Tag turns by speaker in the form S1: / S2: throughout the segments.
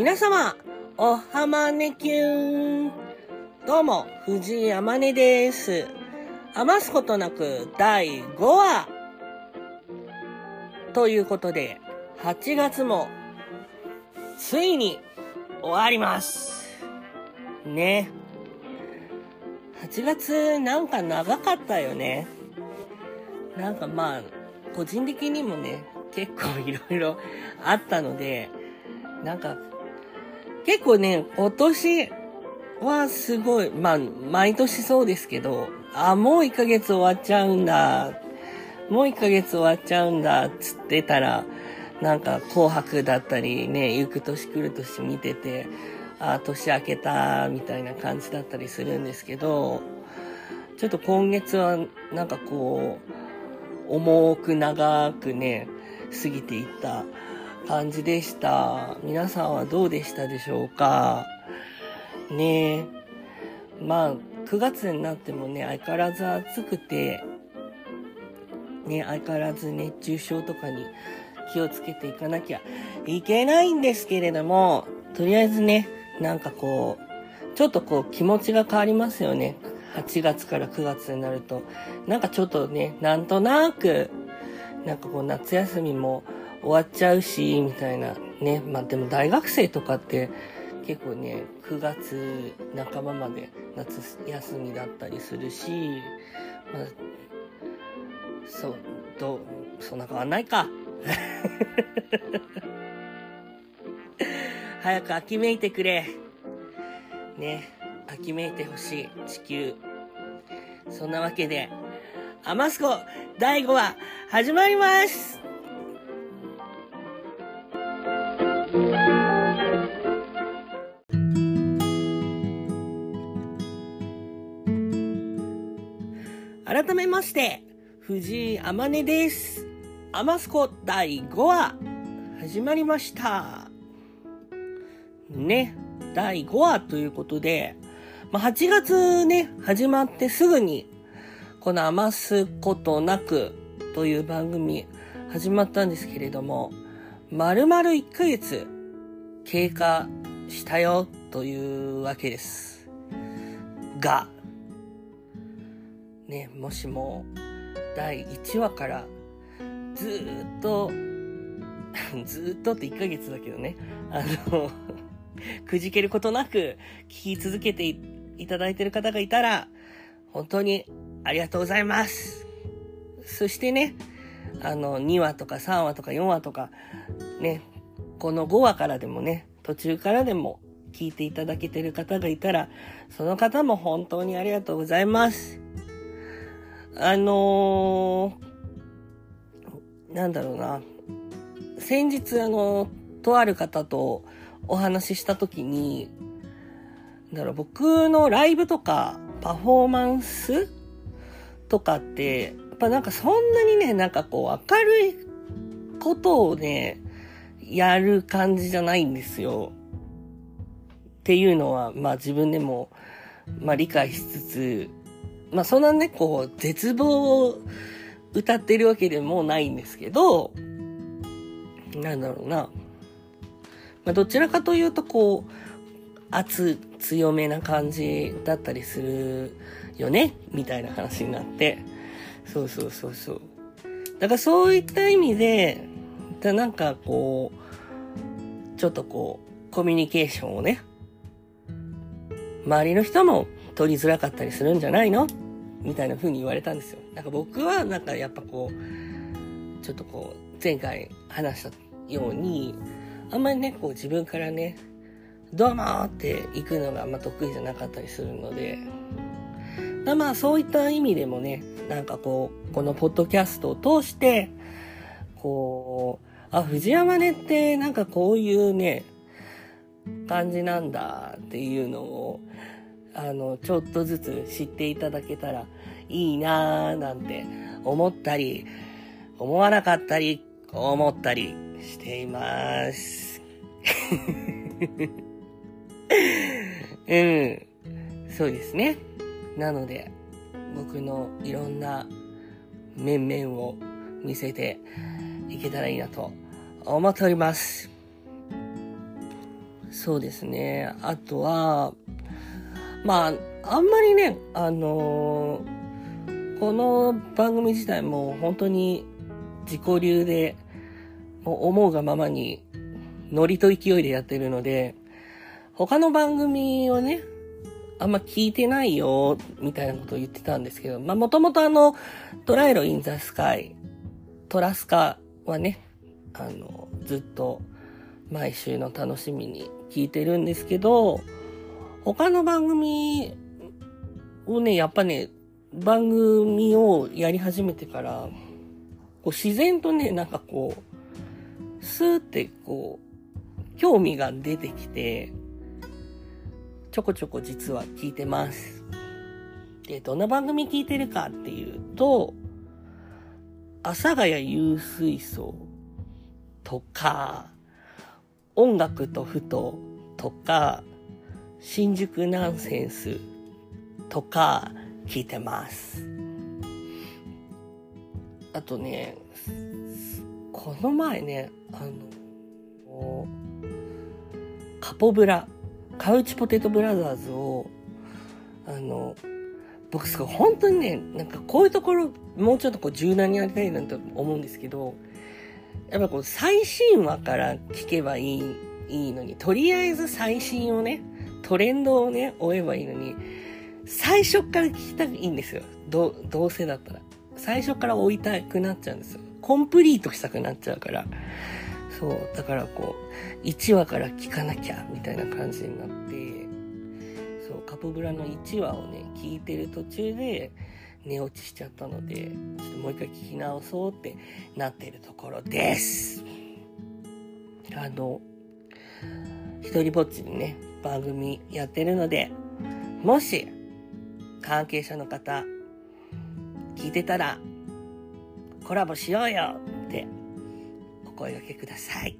S1: 皆様、おはまねきゅーん。どうも、藤井あまねです。余すことなく第5話。ということで、8月も、ついに終わります。ね。8月なんか長かったよね。なんかまあ、個人的にもね、結構いろいろあったので、なんか、結構ね、今年はすごい、まあ、毎年そうですけど、あ、もう1ヶ月終わっちゃうんだ。もう1ヶ月終わっちゃうんだ、つってたら、なんか紅白だったりね、行く年来る年見てて、あ、年明けた、みたいな感じだったりするんですけど、ちょっと今月はなんかこう、重く長くね、過ぎていった感じでした。皆さんはどうでしたでしょうか？ねえ。まあ、9月になってもね、相変わらず暑くて、ね、相変わらず熱中症とかに気をつけていかなきゃいけないんですけれども、とりあえずね、なんかこう、ちょっとこう気持ちが変わりますよね。8月から9月になると。なんかちょっとね、なんとなく、なんかこう夏休みも終わっちゃうし、みたいなね。まあでも大学生とかって結構ね、9月半ばまで夏休みだったりするし、まあ、そう、どう、そんな変わんないか。早く秋めいてくれ。ね、秋めいてほしい、地球。そんなわけで、アマスコ第5話始まりますまして、藤井あまねです。アマスコ第5話始まりました。ね、第5話ということで、まあ、8月ね、始まってすぐに、この余すことなくという番組始まったんですけれども、丸々1ヶ月経過したよというわけです。が、ね、もしも第1話からずっと、ずっとって1ヶ月だけどね、あの、くじけることなく聞き続けていただいてる方がいたら、本当にありがとうございます。そしてね、あの、2話とか3話とか4話とか、ね、この5話からでもね、途中からでも聞いていただけてる方がいたら、その方も本当にありがとうございます。あのー、なんだろうな。先日、あの、とある方とお話ししたときに、だから僕のライブとかパフォーマンスとかって、やっぱなんかそんなにね、なんかこう明るいことをね、やる感じじゃないんですよ。っていうのは、まあ自分でも、まあ理解しつつ、まあそんなね、こう、絶望を歌ってるわけでもないんですけど、なんだろうな。まあどちらかというとこう、圧強めな感じだったりするよねみたいな話になって。そうそうそうそう。だからそういった意味で、だなんかこう、ちょっとこう、コミュニケーションをね、周りの人も取りづらかったりするんじゃないのみたいな風に言われたんですよ。なんか僕はなんかやっぱこう、ちょっとこう、前回話したように、あんまりね、こう自分からね、どうもーって行くのがあんま得意じゃなかったりするので、だまあそういった意味でもね、なんかこう、このポッドキャストを通して、こう、あ、藤山根ってなんかこういうね、感じなんだっていうのを、あの、ちょっとずつ知っていただけたらいいなーなんて思ったり、思わなかったり、思ったりしています。うん。そうですね。なので、僕のいろんな面々を見せていけたらいいなと思っております。そうですね。あとは、まあ、あんまりね、あのー、この番組自体も本当に自己流で、もう思うがままにノリと勢いでやってるので、他の番組をね、あんま聞いてないよ、みたいなことを言ってたんですけど、まあもともとあの、トライロインザスカイ、トラスカはね、あの、ずっと毎週の楽しみに聞いてるんですけど、他の番組をね、やっぱね、番組をやり始めてから、こう自然とね、なんかこう、スーってこう、興味が出てきて、ちょこちょこ実は聞いてます。で、どんな番組聞いてるかっていうと、阿佐ヶ谷有水槽とか、音楽とふととか、新宿ナンセンスとか聞いてます。あとね、この前ね、あの、カポブラ、カウチポテトブラザーズを、あの、僕すごい本当にね、なんかこういうところ、もうちょっとこう柔軟にやりたいなと思うんですけど、やっぱこう最新話から聞けばいい、いいのに、とりあえず最新をね、トレンドをね、追えばいいのに、最初から聞きたくいいんですよ。ど、どうせだったら。最初から追いたくなっちゃうんですよ。コンプリートしたくなっちゃうから。そう。だからこう、1話から聞かなきゃ、みたいな感じになって、そう、カポブラの1話をね、聞いてる途中で、寝落ちしちゃったので、ちょっともう一回聞き直そうってなってるところです。あの、一人ぼっちでね、番組やってるので、もし、関係者の方、聞いてたら、コラボしようよってお声掛けください。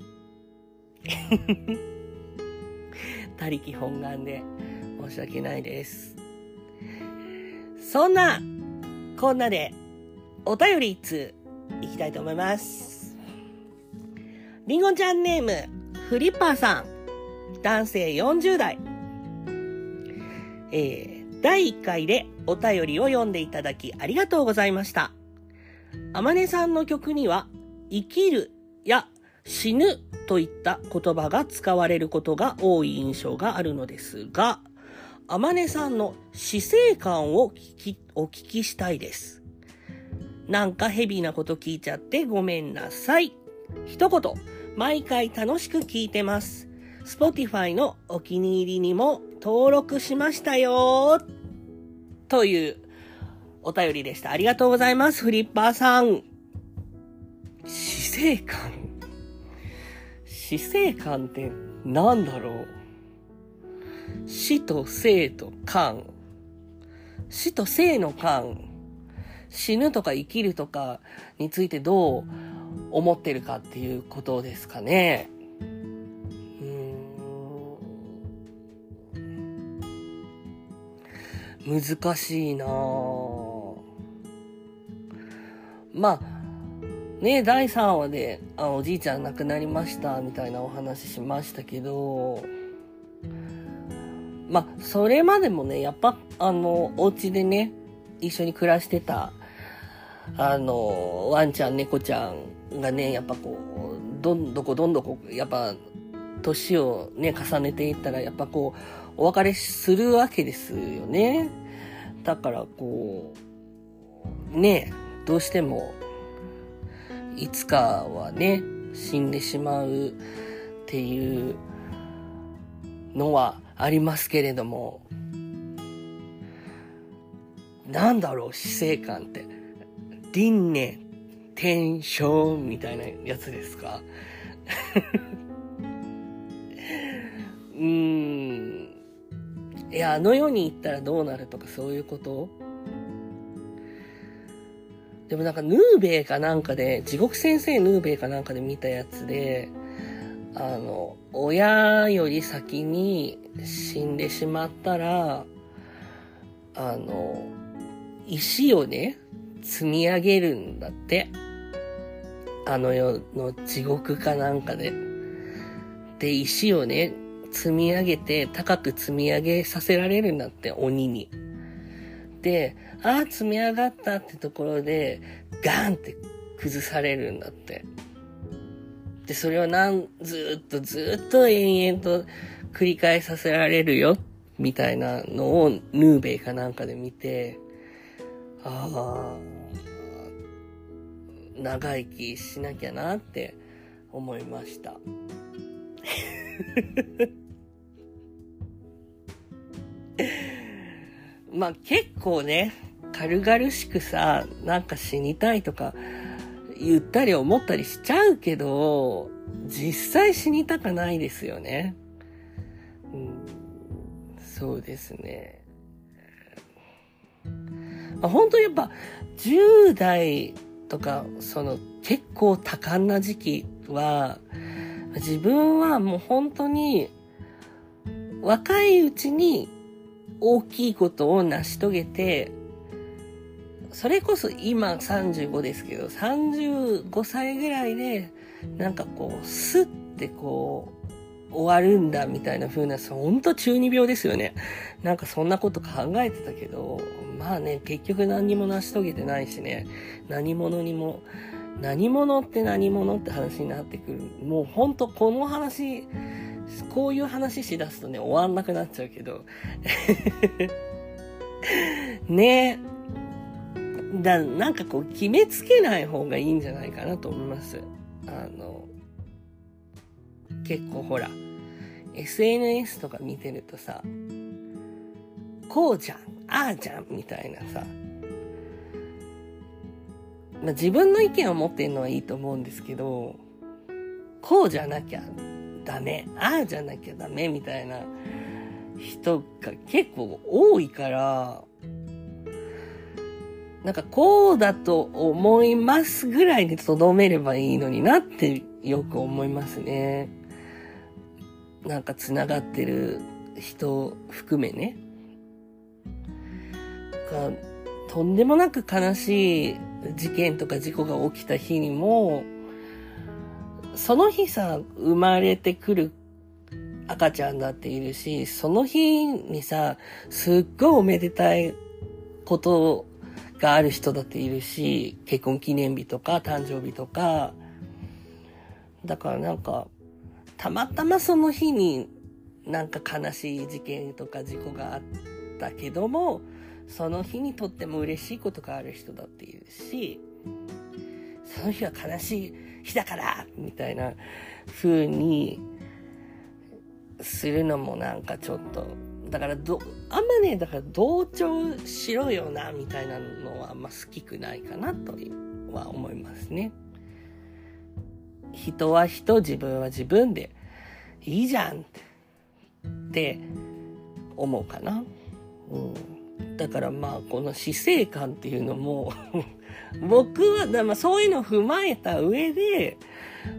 S1: 他力本願で申し訳ないです。そんな、こんなで、お便り一通いきたいと思います。りんごちゃんネーム、フリッパーさん、男性40代。えー、第1回でお便りを読んでいただきありがとうございました。あまねさんの曲には、生きるや死ぬといった言葉が使われることが多い印象があるのですが、あまねさんの死生観を聞き、お聞きしたいです。なんかヘビーなこと聞いちゃってごめんなさい。一言、毎回楽しく聞いてます。Spotify のお気に入りにも登録しましたよというお便りでした。ありがとうございます、フリッパーさん。死生観死生観って何だろう？死と生と観。死と生の観。死ぬとか生きるとかについてどう思ってるかっていうことですかね。難しいなまあ、ね、第3話で、あ、おじいちゃん亡くなりました、みたいなお話しましたけど、まあ、それまでもね、やっぱ、あの、お家でね、一緒に暮らしてた、あの、ワンちゃん、猫ちゃんがね、やっぱこう、どんどこどんどこ、やっぱ、年をね、重ねていったら、やっぱこう、お別れするわけですよね。だからこう、ね、どうしても、いつかはね、死んでしまうっていうのはありますけれども、なんだろう、死生観って。輪廻、転生みたいなやつですか？うーん。いや、あの世に行ったらどうなるとかそういうこと？でもなんかヌーベイかなんかで、地獄先生ヌーベイかなんかで見たやつで、あの、親より先に死んでしまったら、あの、石をね、積み上げるんだって。あの世の地獄かなんかで。で、石をね、積み上げて、高く積み上げさせられるんだって、鬼に。で、ああ、積み上がったってところで、ガーンって崩されるんだって。で、それをなん、ずっとずっと延々と繰り返させられるよ、みたいなのをヌーベイかなんかで見て、ああ、長生きしなきゃなって思いました。まあ結構ね、軽々しくさ、なんか死にたいとか言ったり思ったりしちゃうけど、実際死にたかないですよね。うん、そうですね。まあ、本当やっぱ10代とか、その結構多感な時期は、自分はもう本当に若いうちに大きいことを成し遂げて、それこそ今35ですけど、35歳ぐらいで、なんかこう、スッてこう、終わるんだみたいな風な、ほんと中二病ですよね。なんかそんなこと考えてたけど、まあね、結局何にも成し遂げてないしね、何者にも、何者って何者って話になってくる。もうほんとこの話、こういう話しだすとね、終わんなくなっちゃうけど。ねえだ、なんかこう、決めつけない方がいいんじゃないかなと思います。あの、結構ほら、SNS とか見てるとさ、こうじゃん、ああじゃん、みたいなさ、まあ、自分の意見を持ってるのはいいと思うんですけど、こうじゃなきゃダメ、ああじゃなきゃダメみたいな人が結構多いから、なんかこうだと思いますぐらいでとどめればいいのになってよく思いますね。なんか繋がってる人含めね。がとんでもなく悲しい事件とか事故が起きた日にも、その日さ、生まれてくる赤ちゃんだっているし、その日にさ、すっごいおめでたいことがある人だっているし、結婚記念日とか誕生日とか、だからなんか、たまたまその日になんか悲しい事件とか事故があったけども、その日にとっても嬉しいことがある人だっているし、その日は悲しい日だからみたいな風にするのもなんかちょっとだからど、あんまね、だから同調しろよな、みたいなのはあんま好きくないかなとは思いますね。人は人、自分は自分でいいじゃんって、って思うかな。うん。だからまあ、この死生観っていうのも 僕はだ、まそういうのを踏まえた上で、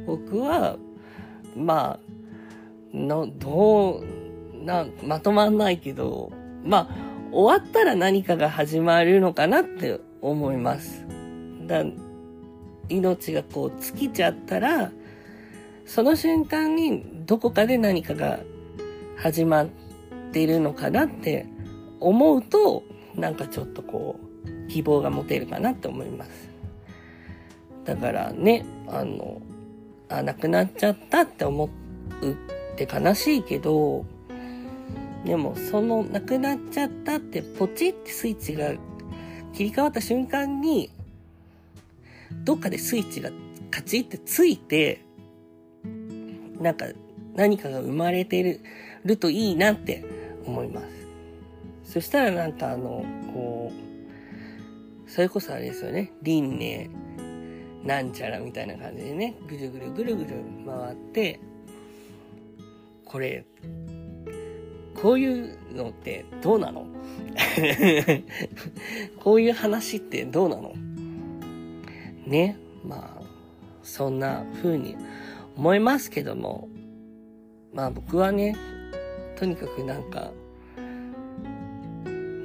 S1: 僕は、まあ、の、どう、な、まとまんないけど、まあ、終わったら何かが始まるのかなって思います。だ命がこう尽きちゃったら、その瞬間にどこかで何かが始まっているのかなって思うと、なんかちょっとこう、希望が持てるかなって思います。だからね、あの、あ、亡くなっちゃったって思うって悲しいけど、でも、その、なくなっちゃったって、ポチってスイッチが切り替わった瞬間に、どっかでスイッチがカチってついて、なんか、何かが生まれてる、るといいなって思います。そしたらなんかあの、こう、それこそあれですよね、輪廻、なんちゃらみたいな感じでね、ぐるぐるぐるぐる回って、これ、こういうのってどうなの？こういう話ってどうなの？ね。まあ、そんな風に思いますけども、まあ僕はね、とにかくなんか、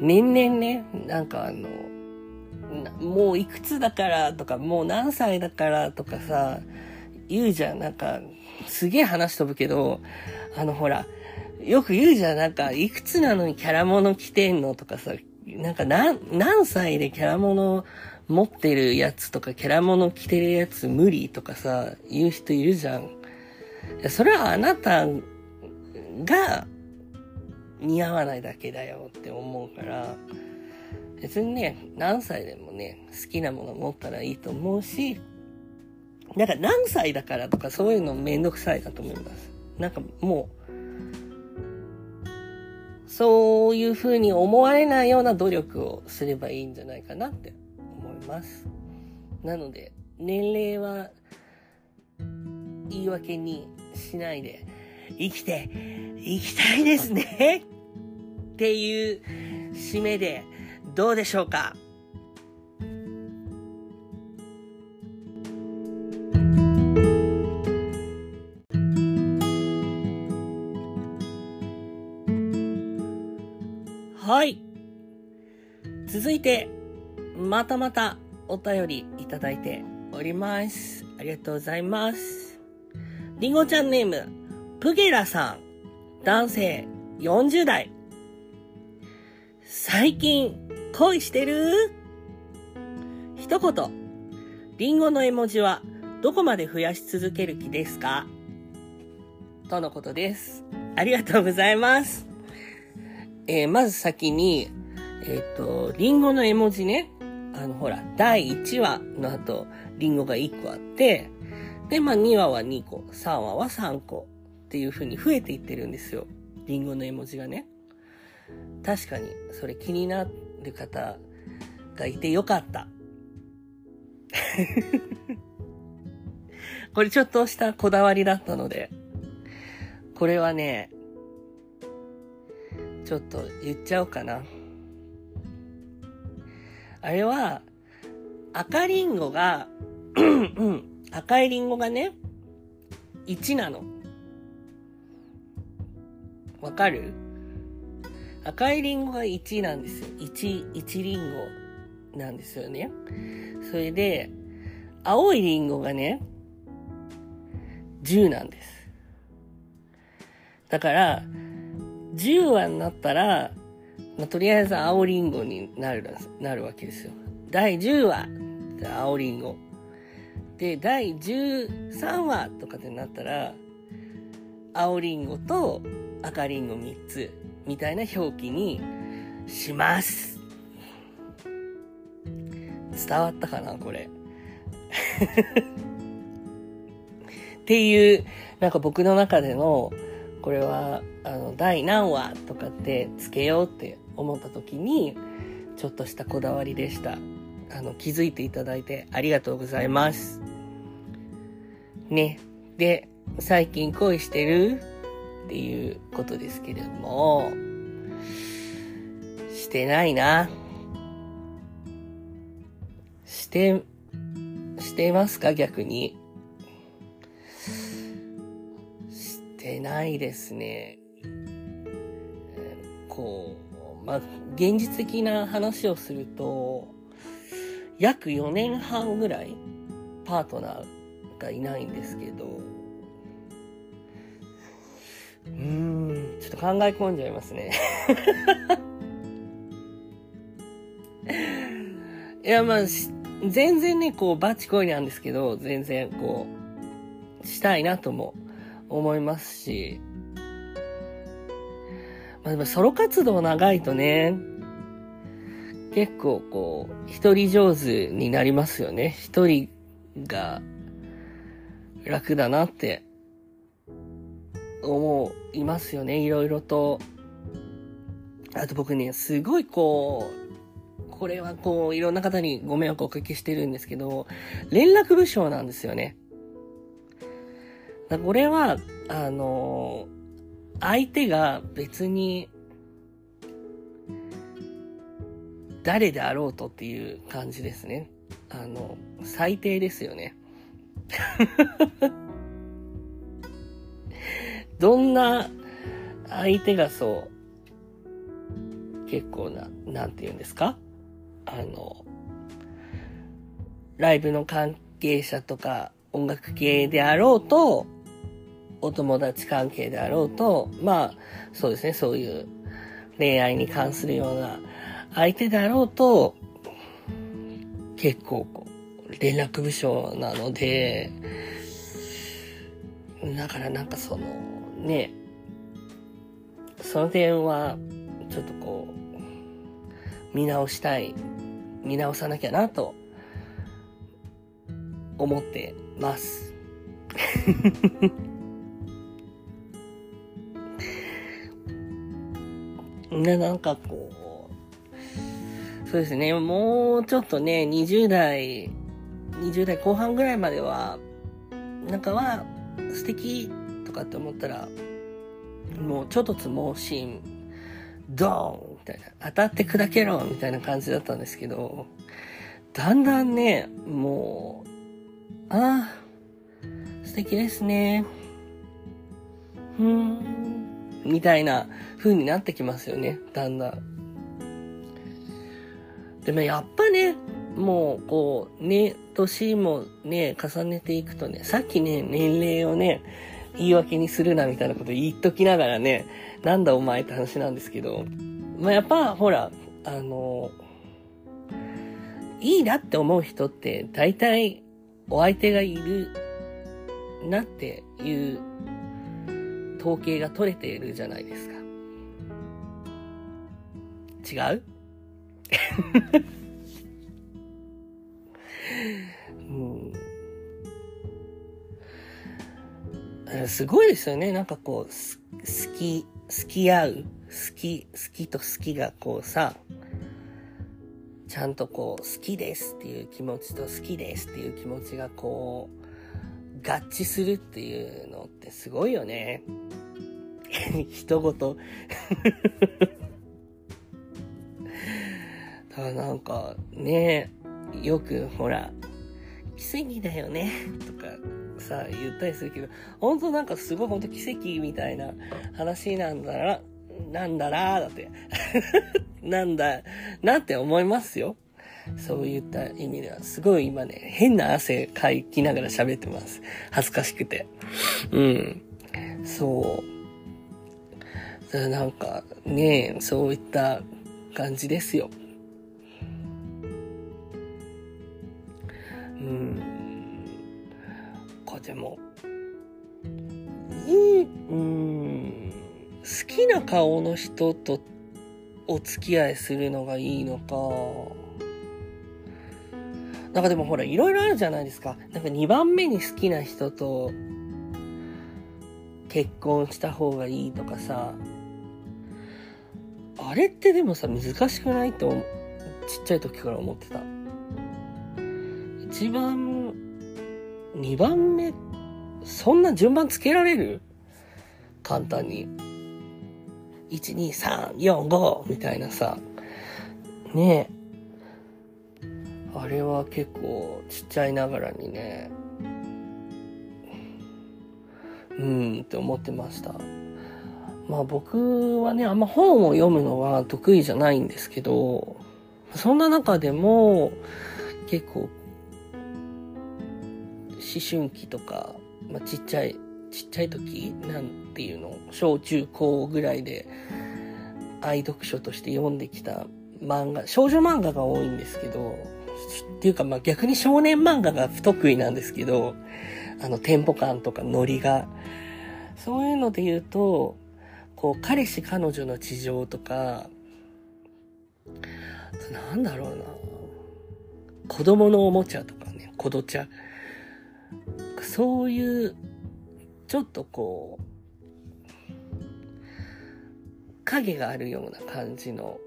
S1: 年々ね、なんかあの、もういくつだからとか、もう何歳だからとかさ、言うじゃん。なんか、すげえ話飛ぶけど、あのほら、よく言うじゃん、なんか、いくつなのにキャラモノ着てんのとかさ、なんか何、何歳でキャラモノ持ってるやつとか、キャラモノ着てるやつ無理とかさ、言う人いるじゃん。それはあなたが似合わないだけだよって思うから、別にね、何歳でもね、好きなもの持ったらいいと思うし、なんか何歳だからとかそういうのめんどくさいなと思います。なんかもう、そういうふうに思われないような努力をすればいいんじゃないかなって思います。なので、年齢は言い訳にしないで、生きて、生きたいですねっていう締めでどうでしょうか？はい。続いて、またまたお便りいただいております。ありがとうございます。りんごちゃんネーム、プゲラさん、男性、40代。最近、恋してる？一言、りんごの絵文字はどこまで増やし続ける気ですか？とのことです。ありがとうございます。えー、まず先に、えっ、ー、と、リンゴの絵文字ね。あの、ほら、第1話の後、リンゴが1個あって、で、まあ2話は2個、3話は3個っていう風に増えていってるんですよ。リンゴの絵文字がね。確かに、それ気になる方がいてよかった。これちょっとしたこだわりだったので、これはね、ちょっと言っちゃおうかな。あれは、赤リンゴが赤いリンゴがね、1なの。わかる？赤いリンゴが1なんですよ。1、1リンゴなんですよね。それで、青いリンゴがね、10なんです。だから、10話になったら、まあ、とりあえず青リンゴになる、なるわけですよ。第10話、青リンゴ。で、第13話とかでなったら、青リンゴと赤リンゴ3つ、みたいな表記にします。伝わったかなこれ。っていう、なんか僕の中での、これは、あの、第何話とかってつけようって思った時に、ちょっとしたこだわりでした。あの、気づいていただいてありがとうございます。ね。で、最近恋してる？っていうことですけれども、してないな。して、してますか？逆に。してないですね。こう、まあ、現実的な話をすると、約4年半ぐらいパートナーがいないんですけど、うーん、ちょっと考え込んじゃいますね。いや、まあ、全然ね、こう、バチ恋なんですけど、全然、こう、したいなとも思いますし、まあでもソロ活動長いとね、結構こう、一人上手になりますよね。一人が楽だなって思いますよね。いろいろと。あと僕ね、すごいこう、これはこう、いろんな方にご迷惑をおかけしてるんですけど、連絡部署なんですよね。これは、あの、相手が別に、誰であろうとっていう感じですね。あの、最低ですよね。どんな相手がそう、結構な、なんて言うんですか？あの、ライブの関係者とか音楽系であろうと、お友達関係であろうと、まあ、そうですね、そういう恋愛に関するような相手であろうと、結構こう、連絡部署なので、だからなんかその、ね、その点は、ちょっとこう、見直したい、見直さなきゃなと、思ってます。ね、なんかこう、そうですね、もうちょっとね、20代、20代後半ぐらいまでは、なんかは、素敵かって思ったら、もうちょっとつ盲信、ドーンみたいな、当たって砕けろみたいな感じだったんですけど、だんだんね、もう、ああ、素敵ですね。ふーん、みたいな風になってきますよね、だんだん。でもやっぱね、もう、こう、ね、年もね、重ねていくとね、さっきね、年齢をね、言い訳にするなみたいなこと言っときながらね、なんだお前って話なんですけど、まあ、やっぱ、ほら、あの、いいなって思う人って、大体、お相手がいるなっていう統計が取れているじゃないですか。違う？すごいですよね。なんかこう、好き、好き合う、好き、好きと好きがこうさ、ちゃんとこう、好きですっていう気持ちと好きですっていう気持ちがこう、合致するっていうのってすごいよね。人ごと だからなんか、ねよくほら、奇跡だよね、とかさ、言ったりするけど、本当なんかすごい本当奇跡みたいな話なんだら、なんだら、だって。なんだ、なって思いますよ。そういった意味では、すごい今ね、変な汗かいきながら喋ってます。恥ずかしくて。うん。そう。なんか、ねそういった感じですよ。うん。でも、いい、うん。好きな顔の人とお付き合いするのがいいのか。なんかでもほら、いろいろあるじゃないですか。なんか2番目に好きな人と結婚した方がいいとかさ。あれってでもさ、難しくないとちっちゃい時から思ってた。一番、二番目、そんな順番つけられる？簡単に。1、2、3、4、5みたいなさ。ねえ。あれは結構ちっちゃいながらにね、うんって思ってました。まあ僕はね、あんま本を読むのは得意じゃないんですけど、そんな中でも結構思春期とか、まあ、ちっちゃい、ちっちゃい時、なんていうの、小中高ぐらいで、愛読書として読んできた漫画、少女漫画が多いんですけど、っていうかまあ逆に少年漫画が不得意なんですけど、あのテンポ感とかノリが。そういうので言うと、こう、彼氏彼女の事情とか、なんだろうな。子供のおもちゃとかね、子どちゃ。そういう、ちょっとこう、影があるような感じの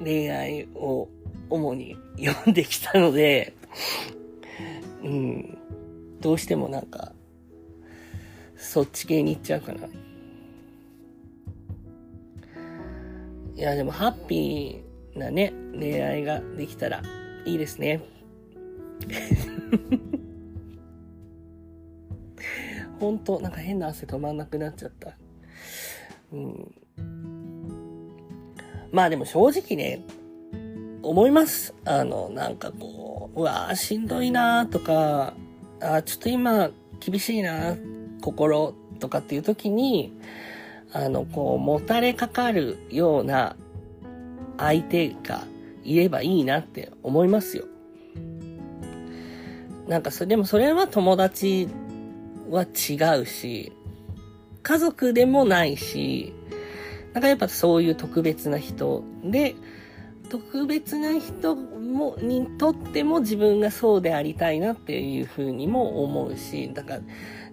S1: 恋愛を主に読んできたので、うん、どうしてもなんか、そっち系に行っちゃうかな。いや、でもハッピーなね、恋愛ができたらいいですね。本当なんか変な汗止まんなくなっちゃった。うん。まあでも正直ね、思います。あの、なんかこう、うわぁ、しんどいなとか、あちょっと今、厳しいな心とかっていう時に、あの、こう、もたれかかるような相手がいればいいなって思いますよ。なんかそれ、でもそれは友達は違うし、家族でもないし、なんかやっぱそういう特別な人で、特別な人も、にとっても自分がそうでありたいなっていうふうにも思うし、だから、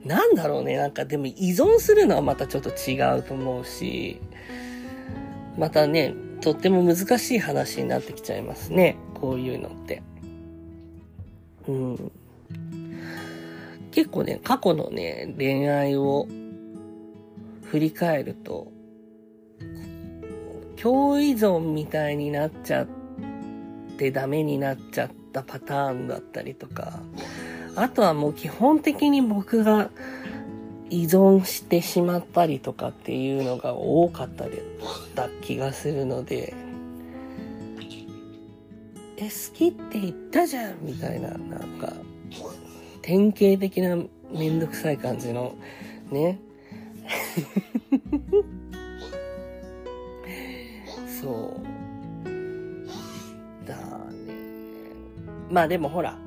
S1: なんだろうね、なんかでも依存するのはまたちょっと違うと思うし、またね、とっても難しい話になってきちゃいますね。こういうのって。うん。結構ね、過去のね、恋愛を振り返ると、共依存みたいになっちゃってダメになっちゃったパターンだったりとか、あとはもう基本的に僕が依存してしまったりとかっていうのが多かったりだ気がするので、え、好きって言ったじゃんみたいな、なんか、典型的なめんどくさい感じの、ね。そう。だね。まあでもほら、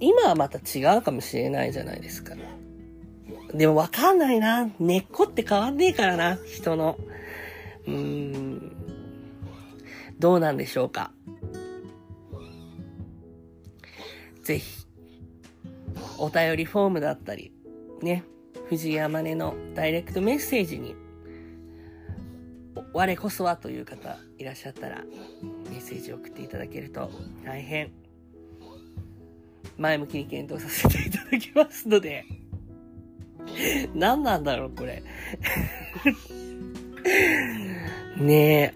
S1: 今はまた違うかもしれないじゃないですか。でもわかんないな。根っこって変わんねえからな、人の。うーん。どうなんでしょうか。ぜひ、お便りフォームだったり、ね、藤井山根のダイレクトメッセージに我こそはという方いらっしゃったら、メッセージを送っていただけると大変前向きに検討させていただきますので、何なんだろう、これ。ねえ、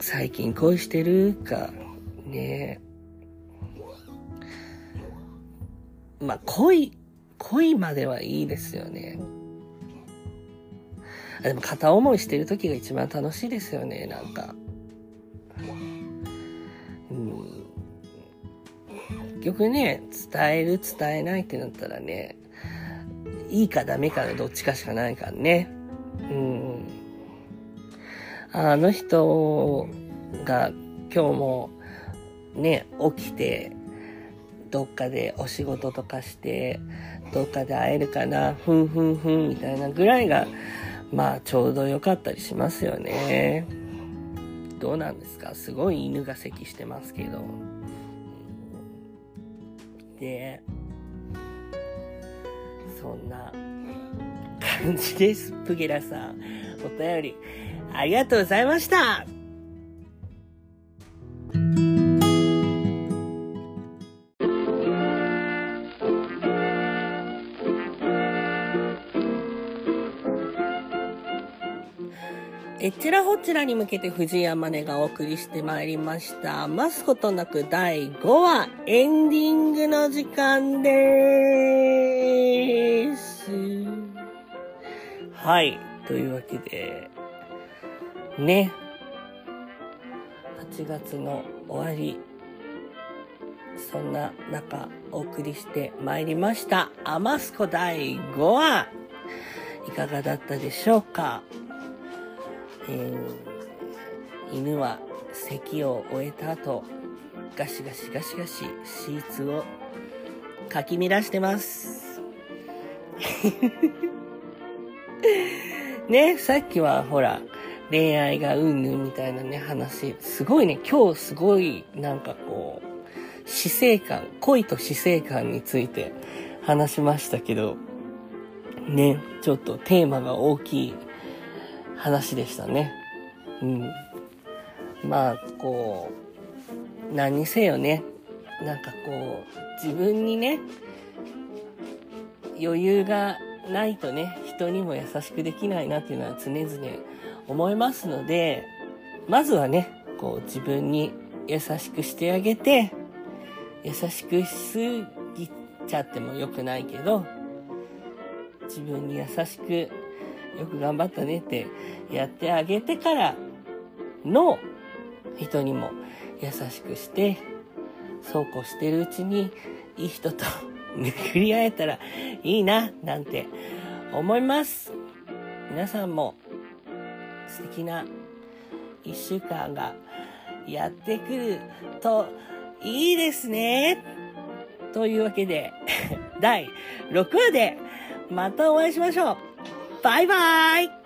S1: 最近恋してるか、ねえ。まあ、恋、恋まではいいですよね。あでも片思いしてる時が一番楽しいですよね、なんか。うん。結局ね、伝える伝えないってなったらね、いいかダメかのどっちかしかないからね。うん。あの人が今日もね、起きて、どっかでお仕事とかして、どっかで会えるかな、ふんふんふんみたいなぐらいが、まあちょうど良かったりしますよね。どうなんですか？すごい犬が咳してますけど。で、そんな感じです。プゲラさん。お便り、ありがとうございましたえちらほちらに向けて藤山根がお送りしてまいりました。待つことなく第5話エンディングの時間でーす。はい。というわけで、ね。8月の終わり。そんな中、お送りしてまいりました。アマスコ第5話。いかがだったでしょうか？えー、犬は咳を終えた後、ガシガシガシガシシーツをかき乱してます。ね、さっきはほら、恋愛がうんぬんみたいなね、話。すごいね、今日すごいなんかこう、死生観、恋と死生観について話しましたけど、ね、ちょっとテーマが大きい話でしたね。うん。まあ、こう、何にせよね、なんかこう、自分にね、余裕がないとね、人にも優しくできないなっていうのは常々思いますので、まずはね、こう自分に優しくしてあげて、優しくしすぎちゃっても良くないけど、自分に優しくよく頑張ったねってやってあげてからの人にも優しくして、そうこうしてるうちにいい人と巡り会えたらいいな、なんて思います。皆さんも素敵な一週間がやってくるといいですね。というわけで、第6話でまたお会いしましょう。バイ